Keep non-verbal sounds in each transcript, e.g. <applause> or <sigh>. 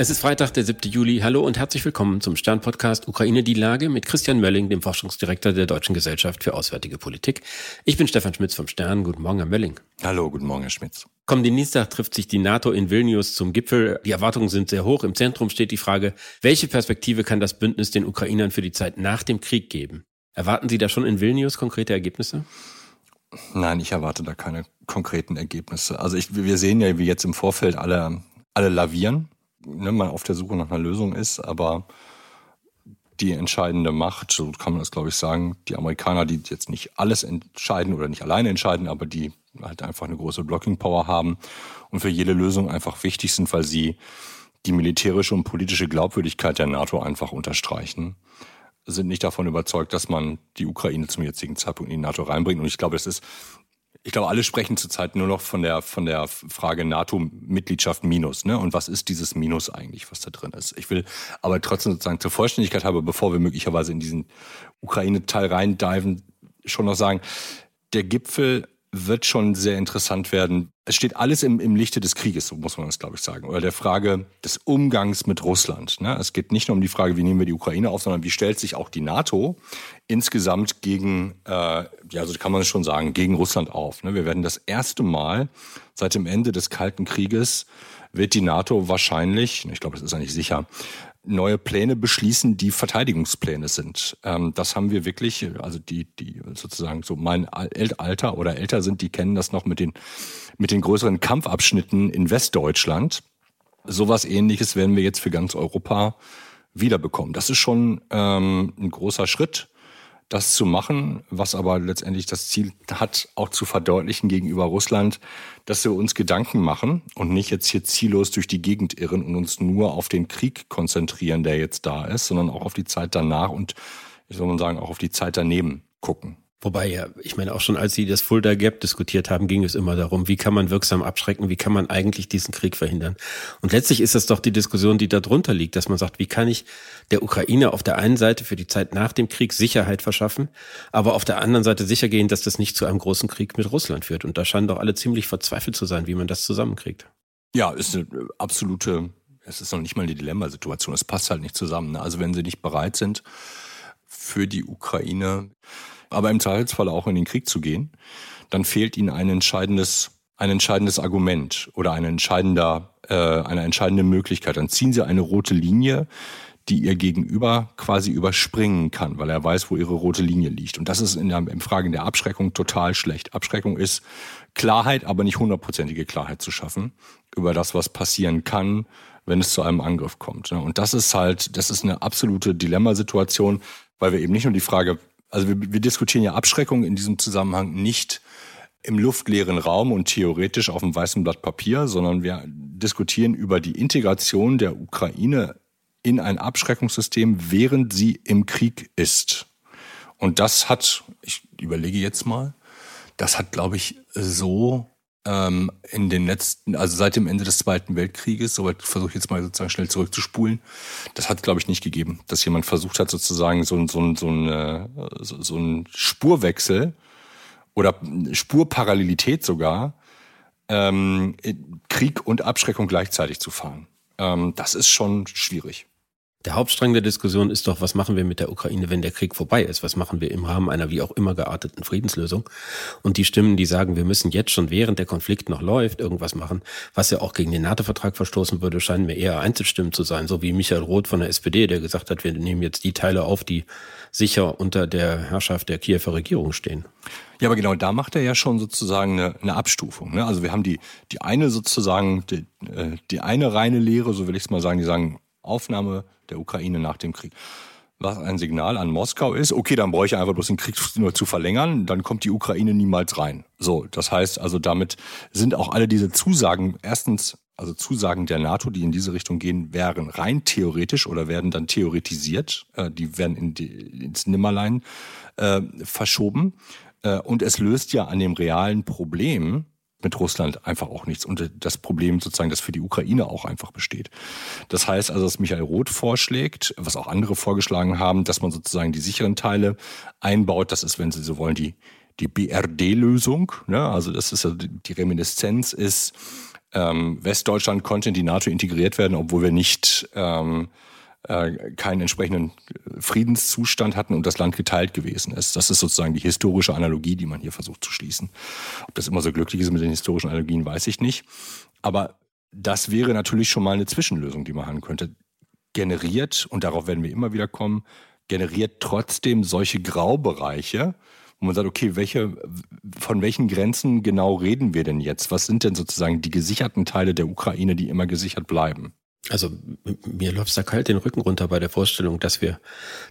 Es ist Freitag, der 7. Juli. Hallo und herzlich willkommen zum Stern-Podcast Ukraine die Lage mit Christian Mölling, dem Forschungsdirektor der Deutschen Gesellschaft für Auswärtige Politik. Ich bin Stefan Schmitz vom Stern. Guten Morgen, Herr Mölling. Hallo, guten Morgen, Herr Schmitz. Kommenden Dienstag trifft sich die NATO in Vilnius zum Gipfel. Die Erwartungen sind sehr hoch. Im Zentrum steht die Frage, welche Perspektive kann das Bündnis den Ukrainern für die Zeit nach dem Krieg geben? Erwarten Sie da schon in Vilnius konkrete Ergebnisse? Nein, ich erwarte da keine konkreten Ergebnisse. Also ich, wir sehen ja, wie jetzt im Vorfeld alle, alle lavieren ne, man auf der Suche nach einer Lösung ist, aber die entscheidende Macht, so kann man das glaube ich sagen, die Amerikaner, die jetzt nicht alles entscheiden oder nicht alleine entscheiden, aber die halt einfach eine große Blocking Power haben und für jede Lösung einfach wichtig sind, weil sie die militärische und politische Glaubwürdigkeit der NATO einfach unterstreichen, sind nicht davon überzeugt, dass man die Ukraine zum jetzigen Zeitpunkt in die NATO reinbringt. Und ich glaube, das ist ich glaube, alle sprechen zurzeit nur noch von der, von der Frage NATO-Mitgliedschaft minus. Ne? Und was ist dieses Minus eigentlich, was da drin ist? Ich will aber trotzdem sozusagen zur Vollständigkeit habe, bevor wir möglicherweise in diesen Ukraine-Teil reindiven, schon noch sagen, der Gipfel wird schon sehr interessant werden. Es steht alles im, im Lichte des Krieges, so muss man das, glaube ich, sagen. Oder der Frage des Umgangs mit Russland. Ne? Es geht nicht nur um die Frage, wie nehmen wir die Ukraine auf, sondern wie stellt sich auch die NATO insgesamt gegen, äh, ja, so kann man schon sagen, gegen Russland auf. Ne? Wir werden das erste Mal seit dem Ende des Kalten Krieges wird die NATO wahrscheinlich, ich glaube, das ist eigentlich sicher, neue Pläne beschließen, die Verteidigungspläne sind. Ähm, das haben wir wirklich, also die, die sozusagen so mein Alter oder älter sind, die kennen das noch mit den, mit den größeren Kampfabschnitten in Westdeutschland. Sowas ähnliches werden wir jetzt für ganz Europa wiederbekommen. Das ist schon ähm, ein großer Schritt das zu machen, was aber letztendlich das Ziel hat, auch zu verdeutlichen gegenüber Russland, dass wir uns Gedanken machen und nicht jetzt hier ziellos durch die Gegend irren und uns nur auf den Krieg konzentrieren, der jetzt da ist, sondern auch auf die Zeit danach und, ich soll mal sagen, auch auf die Zeit daneben gucken. Wobei ja, ich meine auch schon, als Sie das Fulda Gap diskutiert haben, ging es immer darum, wie kann man wirksam abschrecken, wie kann man eigentlich diesen Krieg verhindern. Und letztlich ist das doch die Diskussion, die da drunter liegt, dass man sagt, wie kann ich der Ukraine auf der einen Seite für die Zeit nach dem Krieg Sicherheit verschaffen, aber auf der anderen Seite sicher gehen, dass das nicht zu einem großen Krieg mit Russland führt. Und da scheinen doch alle ziemlich verzweifelt zu sein, wie man das zusammenkriegt. Ja, ist eine absolute, es ist noch nicht mal eine Dilemmasituation, es passt halt nicht zusammen. Ne? Also wenn sie nicht bereit sind, für die Ukraine aber im Zweifelsfall auch in den Krieg zu gehen, dann fehlt ihnen ein entscheidendes, ein entscheidendes Argument oder ein entscheidender, äh, eine entscheidende Möglichkeit. Dann ziehen sie eine rote Linie, die ihr Gegenüber quasi überspringen kann, weil er weiß, wo ihre rote Linie liegt. Und das ist in der in Fragen der Abschreckung total schlecht. Abschreckung ist Klarheit, aber nicht hundertprozentige Klarheit zu schaffen über das, was passieren kann, wenn es zu einem Angriff kommt. Und das ist halt, das ist eine absolute Dilemmasituation, weil wir eben nicht nur die Frage also wir, wir diskutieren ja Abschreckung in diesem Zusammenhang nicht im luftleeren Raum und theoretisch auf einem weißen Blatt Papier, sondern wir diskutieren über die Integration der Ukraine in ein Abschreckungssystem, während sie im Krieg ist. Und das hat, ich überlege jetzt mal, das hat, glaube ich, so ähm, in den letzten, also seit dem Ende des Zweiten Weltkrieges, soweit versuche ich jetzt mal sozusagen schnell zurückzuspulen, das hat, glaube ich, nicht gegeben, dass jemand versucht hat, sozusagen so, so, so, eine, so, so ein Spurwechsel oder Spurparallelität sogar, ähm, Krieg und Abschreckung gleichzeitig zu fahren. Ähm, das ist schon schwierig. Der Hauptstrang der Diskussion ist doch, was machen wir mit der Ukraine, wenn der Krieg vorbei ist? Was machen wir im Rahmen einer wie auch immer gearteten Friedenslösung? Und die Stimmen, die sagen, wir müssen jetzt schon während der Konflikt noch läuft, irgendwas machen, was ja auch gegen den NATO-Vertrag verstoßen würde, scheinen mir eher Einzelstimmen zu sein, so wie Michael Roth von der SPD, der gesagt hat, wir nehmen jetzt die Teile auf, die sicher unter der Herrschaft der Kiewer Regierung stehen. Ja, aber genau da macht er ja schon sozusagen eine, eine Abstufung. Ne? Also wir haben die, die eine sozusagen, die, äh, die eine reine Lehre, so will ich es mal sagen, die sagen, Aufnahme der Ukraine nach dem Krieg. Was ein Signal an Moskau ist, okay, dann brauche ich einfach bloß den Krieg nur zu verlängern, dann kommt die Ukraine niemals rein. So, das heißt also, damit sind auch alle diese Zusagen, erstens, also Zusagen der NATO, die in diese Richtung gehen, wären rein theoretisch oder werden dann theoretisiert, äh, die werden in die, ins Nimmerlein äh, verschoben. Äh, und es löst ja an dem realen Problem, mit Russland einfach auch nichts. Und das Problem sozusagen, das für die Ukraine auch einfach besteht. Das heißt also, dass Michael Roth vorschlägt, was auch andere vorgeschlagen haben, dass man sozusagen die sicheren Teile einbaut. Das ist, wenn Sie so wollen, die, die BRD-Lösung. Ne? Also das ist die Reminiszenz ist ähm, Westdeutschland konnte in die NATO integriert werden, obwohl wir nicht ähm, äh, keinen entsprechenden Friedenszustand hatten und das Land geteilt gewesen ist. Das ist sozusagen die historische Analogie, die man hier versucht zu schließen. Ob das immer so glücklich ist mit den historischen Analogien, weiß ich nicht. Aber das wäre natürlich schon mal eine Zwischenlösung, die man haben könnte. Generiert, und darauf werden wir immer wieder kommen, generiert trotzdem solche Graubereiche, wo man sagt, okay, welche, von welchen Grenzen genau reden wir denn jetzt? Was sind denn sozusagen die gesicherten Teile der Ukraine, die immer gesichert bleiben? Also mir läuft da kalt den Rücken runter bei der Vorstellung, dass wir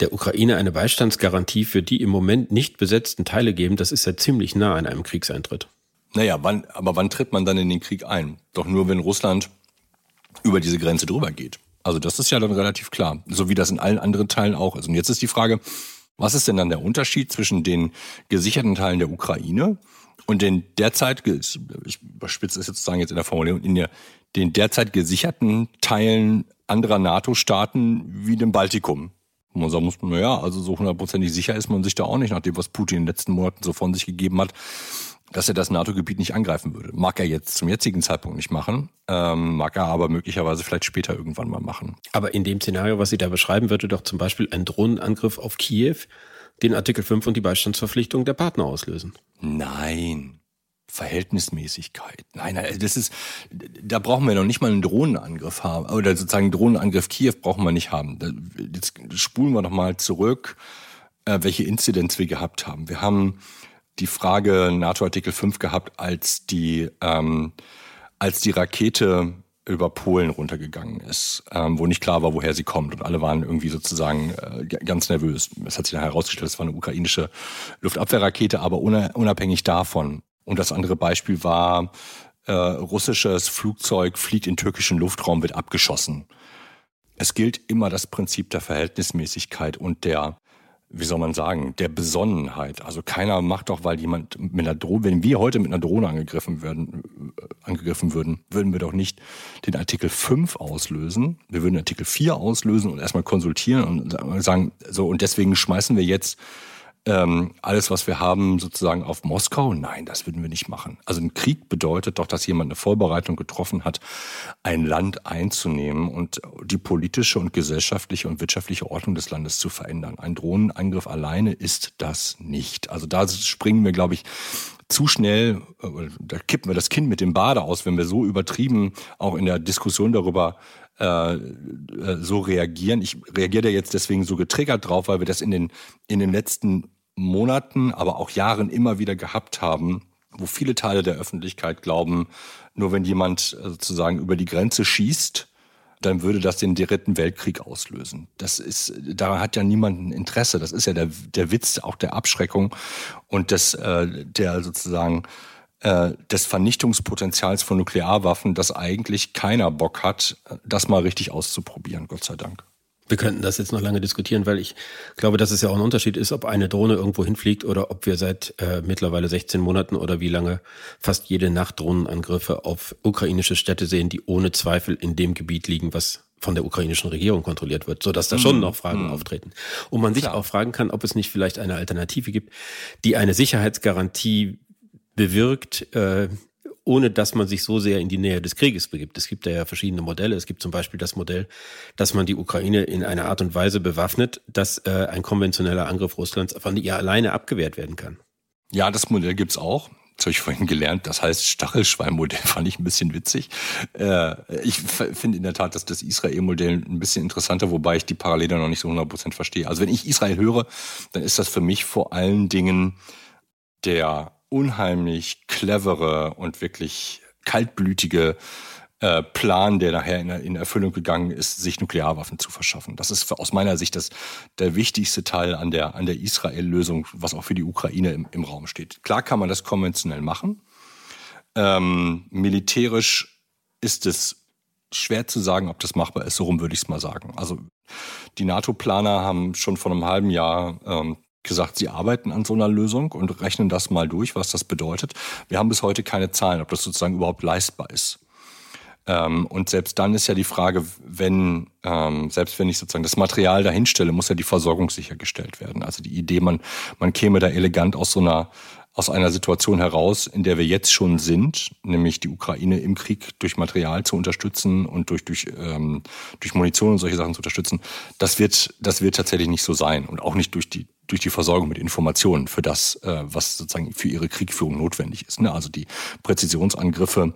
der Ukraine eine Beistandsgarantie für die im Moment nicht besetzten Teile geben. Das ist ja ziemlich nah an einem Kriegseintritt. Naja, wann, aber wann tritt man dann in den Krieg ein? Doch nur, wenn Russland über diese Grenze drüber geht. Also das ist ja dann relativ klar. So wie das in allen anderen Teilen auch ist. Und jetzt ist die Frage, was ist denn dann der Unterschied zwischen den gesicherten Teilen der Ukraine und den derzeit, ich überspitze es jetzt sozusagen jetzt in der Formulierung, in der, den derzeit gesicherten Teilen anderer NATO-Staaten wie dem Baltikum? Man sagen muss, naja, also so hundertprozentig sicher ist man sich da auch nicht, nach dem, was Putin in den letzten Monaten so von sich gegeben hat dass er das NATO-Gebiet nicht angreifen würde. Mag er jetzt zum jetzigen Zeitpunkt nicht machen, ähm, mag er aber möglicherweise vielleicht später irgendwann mal machen. Aber in dem Szenario, was Sie da beschreiben, würde doch zum Beispiel ein Drohnenangriff auf Kiew den Artikel 5 und die Beistandsverpflichtung der Partner auslösen. Nein. Verhältnismäßigkeit. Nein, nein, das ist, da brauchen wir noch nicht mal einen Drohnenangriff haben. Oder sozusagen Drohnenangriff Kiew brauchen wir nicht haben. Jetzt spulen wir noch mal zurück, äh, welche Inzidenz wir gehabt haben. Wir haben die Frage NATO Artikel 5 gehabt, als die, ähm, als die Rakete über Polen runtergegangen ist, ähm, wo nicht klar war, woher sie kommt. Und alle waren irgendwie sozusagen äh, ganz nervös. Es hat sich dann herausgestellt, es war eine ukrainische Luftabwehrrakete, aber unabhängig davon. Und das andere Beispiel war, äh, russisches Flugzeug fliegt in türkischen Luftraum, wird abgeschossen. Es gilt immer das Prinzip der Verhältnismäßigkeit und der wie soll man sagen, der Besonnenheit. Also keiner macht doch, weil jemand mit einer Drohne, wenn wir heute mit einer Drohne angegriffen werden, äh, angegriffen würden, würden wir doch nicht den Artikel 5 auslösen. Wir würden Artikel 4 auslösen und erstmal konsultieren und sagen, so, und deswegen schmeißen wir jetzt ähm, alles, was wir haben, sozusagen auf Moskau? Nein, das würden wir nicht machen. Also ein Krieg bedeutet doch, dass jemand eine Vorbereitung getroffen hat, ein Land einzunehmen und die politische und gesellschaftliche und wirtschaftliche Ordnung des Landes zu verändern. Ein Drohnenangriff alleine ist das nicht. Also da springen wir, glaube ich, zu schnell, äh, da kippen wir das Kind mit dem Bade aus, wenn wir so übertrieben auch in der Diskussion darüber äh, äh, so reagieren. Ich reagiere da jetzt deswegen so getriggert drauf, weil wir das in den, in den letzten Monaten, aber auch Jahren immer wieder gehabt haben, wo viele Teile der Öffentlichkeit glauben, nur wenn jemand äh, sozusagen über die Grenze schießt, dann würde das den dritten Weltkrieg auslösen. Das ist, daran hat ja niemand ein Interesse. Das ist ja der, der Witz auch der Abschreckung und des, äh, der sozusagen äh, des Vernichtungspotenzials von Nuklearwaffen, dass eigentlich keiner Bock hat, das mal richtig auszuprobieren, Gott sei Dank. Wir könnten das jetzt noch lange diskutieren, weil ich glaube, dass es ja auch ein Unterschied ist, ob eine Drohne irgendwo hinfliegt oder ob wir seit äh, mittlerweile 16 Monaten oder wie lange fast jede Nacht Drohnenangriffe auf ukrainische Städte sehen, die ohne Zweifel in dem Gebiet liegen, was von der ukrainischen Regierung kontrolliert wird, so dass da schon mhm. noch Fragen mhm. auftreten. Und man sich Klar. auch fragen kann, ob es nicht vielleicht eine Alternative gibt, die eine Sicherheitsgarantie bewirkt, äh, ohne dass man sich so sehr in die Nähe des Krieges begibt. Es gibt ja verschiedene Modelle. Es gibt zum Beispiel das Modell, dass man die Ukraine in einer Art und Weise bewaffnet, dass äh, ein konventioneller Angriff Russlands von ihr alleine abgewehrt werden kann. Ja, das Modell gibt's auch. Das habe ich vorhin gelernt. Das heißt Stachelschweinmodell <laughs> fand ich ein bisschen witzig. Äh, ich finde in der Tat, dass das Israel-Modell ein bisschen interessanter, wobei ich die Parallele noch nicht so 100% verstehe. Also wenn ich Israel höre, dann ist das für mich vor allen Dingen der unheimlich clevere und wirklich kaltblütige äh, Plan, der nachher in, in, Erfüllung gegangen ist, sich Nuklearwaffen zu verschaffen. Das ist aus meiner Sicht das, der wichtigste Teil an der, an der Israel-Lösung, was auch für die Ukraine im, im Raum steht. Klar kann man das konventionell machen. Ähm, militärisch ist es schwer zu sagen, ob das machbar ist. So rum würde ich es mal sagen. Also die NATO-Planer haben schon vor einem halben Jahr ähm, gesagt, sie arbeiten an so einer Lösung und rechnen das mal durch, was das bedeutet. Wir haben bis heute keine Zahlen, ob das sozusagen überhaupt leistbar ist. Ähm, und selbst dann ist ja die Frage, wenn, ähm, selbst wenn ich sozusagen das Material dahinstelle, muss ja die Versorgung sichergestellt werden. Also die Idee, man, man käme da elegant aus so einer aus einer Situation heraus, in der wir jetzt schon sind, nämlich die Ukraine im Krieg durch Material zu unterstützen und durch, durch, ähm, durch Munition und solche Sachen zu unterstützen, das wird, das wird tatsächlich nicht so sein und auch nicht durch die, durch die Versorgung mit Informationen für das, äh, was sozusagen für ihre Kriegführung notwendig ist. Ne? Also die Präzisionsangriffe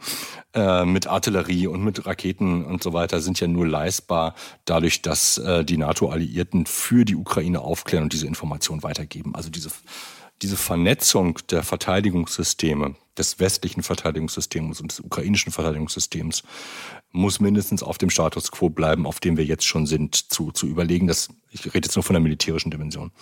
äh, mit Artillerie und mit Raketen und so weiter sind ja nur leistbar dadurch, dass äh, die NATO-Alliierten für die Ukraine aufklären und diese Informationen weitergeben. Also diese diese Vernetzung der Verteidigungssysteme, des westlichen Verteidigungssystems und des ukrainischen Verteidigungssystems, muss mindestens auf dem Status quo bleiben, auf dem wir jetzt schon sind, zu, zu überlegen, dass, ich rede jetzt nur von der militärischen Dimension,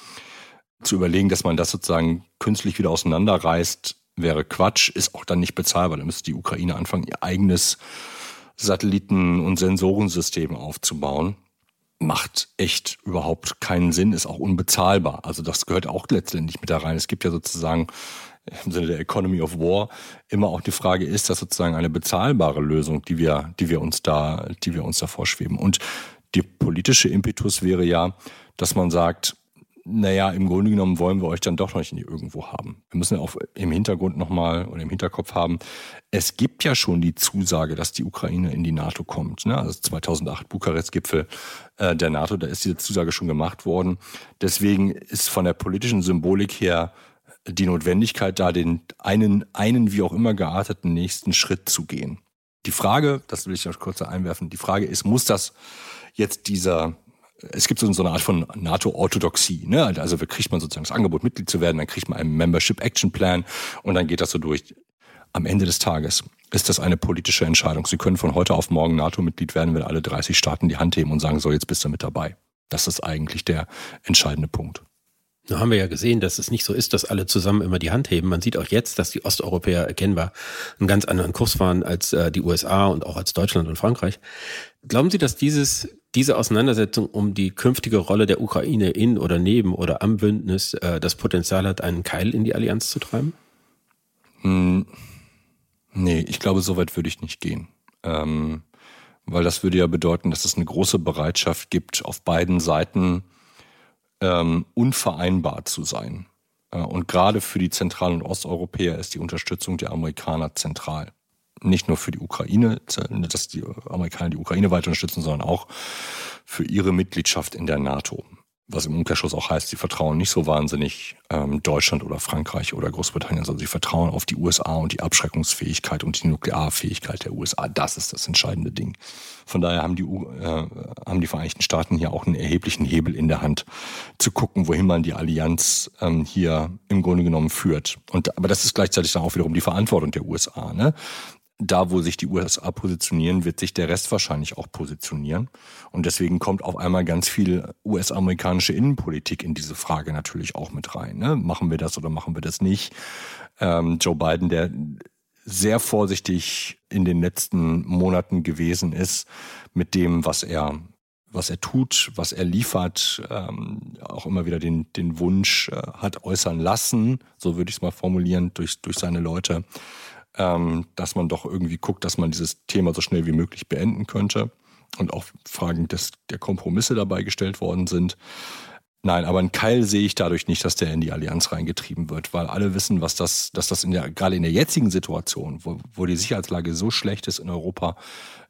zu überlegen, dass man das sozusagen künstlich wieder auseinanderreißt, wäre Quatsch, ist auch dann nicht bezahlbar. Da müsste die Ukraine anfangen, ihr eigenes Satelliten- und Sensorensystem aufzubauen macht echt überhaupt keinen Sinn, ist auch unbezahlbar. Also das gehört auch letztendlich mit da rein. Es gibt ja sozusagen im Sinne der Economy of War immer auch die Frage, ist das sozusagen eine bezahlbare Lösung, die wir, die wir uns da, die wir uns da vorschweben? Und die politische Impetus wäre ja, dass man sagt, naja, im Grunde genommen wollen wir euch dann doch noch nicht irgendwo haben. Wir müssen auch im Hintergrund nochmal oder im Hinterkopf haben, es gibt ja schon die Zusage, dass die Ukraine in die NATO kommt. Ne? Also 2008 Bukarest-Gipfel äh, der NATO, da ist diese Zusage schon gemacht worden. Deswegen ist von der politischen Symbolik her die Notwendigkeit da, den einen, einen wie auch immer gearteten nächsten Schritt zu gehen. Die Frage, das will ich noch kurz einwerfen, die Frage ist, muss das jetzt dieser es gibt so eine Art von NATO-Orthodoxie. Ne? Also kriegt man sozusagen das Angebot, Mitglied zu werden, dann kriegt man einen Membership Action Plan und dann geht das so durch. Am Ende des Tages ist das eine politische Entscheidung. Sie können von heute auf morgen NATO-Mitglied werden, wenn alle 30 Staaten die Hand heben und sagen, so, jetzt bist du mit dabei. Das ist eigentlich der entscheidende Punkt. Nun haben wir ja gesehen, dass es nicht so ist, dass alle zusammen immer die Hand heben. Man sieht auch jetzt, dass die Osteuropäer erkennbar einen ganz anderen Kurs fahren als äh, die USA und auch als Deutschland und Frankreich. Glauben Sie, dass dieses, diese Auseinandersetzung um die künftige Rolle der Ukraine in oder neben oder am Bündnis äh, das Potenzial hat, einen Keil in die Allianz zu treiben? Hm, nee, ich glaube, so weit würde ich nicht gehen. Ähm, weil das würde ja bedeuten, dass es eine große Bereitschaft gibt, auf beiden Seiten ähm, unvereinbar zu sein. Äh, und gerade für die Zentral- und Osteuropäer ist die Unterstützung der Amerikaner zentral. Nicht nur für die Ukraine, dass die Amerikaner die Ukraine weiter unterstützen, sondern auch für ihre Mitgliedschaft in der NATO was im Umkehrschluss auch heißt, sie vertrauen nicht so wahnsinnig ähm, Deutschland oder Frankreich oder Großbritannien, sondern sie vertrauen auf die USA und die Abschreckungsfähigkeit und die Nuklearfähigkeit der USA. Das ist das entscheidende Ding. Von daher haben die, äh, haben die Vereinigten Staaten hier auch einen erheblichen Hebel in der Hand, zu gucken, wohin man die Allianz ähm, hier im Grunde genommen führt. Und aber das ist gleichzeitig dann auch wiederum die Verantwortung der USA. Ne? Da, wo sich die USA positionieren, wird sich der Rest wahrscheinlich auch positionieren. Und deswegen kommt auf einmal ganz viel US-amerikanische Innenpolitik in diese Frage natürlich auch mit rein. Ne? Machen wir das oder machen wir das nicht? Ähm, Joe Biden, der sehr vorsichtig in den letzten Monaten gewesen ist mit dem, was er was er tut, was er liefert, ähm, auch immer wieder den, den Wunsch äh, hat äußern lassen, so würde ich es mal formulieren, durch, durch seine Leute, ähm, dass man doch irgendwie guckt, dass man dieses Thema so schnell wie möglich beenden könnte und auch Fragen des, der Kompromisse dabei gestellt worden sind. Nein, aber einen Keil sehe ich dadurch nicht, dass der in die Allianz reingetrieben wird, weil alle wissen, was das, dass das in der, gerade in der jetzigen Situation, wo, wo die Sicherheitslage so schlecht ist in Europa,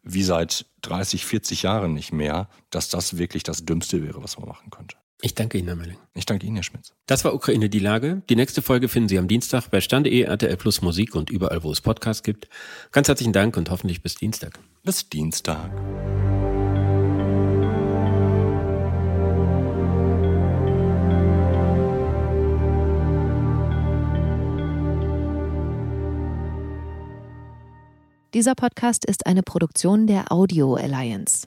wie seit 30, 40 Jahren nicht mehr, dass das wirklich das Dümmste wäre, was man machen könnte. Ich danke Ihnen, Herr Melling. Ich danke Ihnen, Herr Schmitz. Das war Ukraine die Lage. Die nächste Folge finden Sie am Dienstag bei Stande.de, RTL Plus Musik und überall, wo es Podcasts gibt. Ganz herzlichen Dank und hoffentlich bis Dienstag. Bis Dienstag. Dieser Podcast ist eine Produktion der Audio Alliance.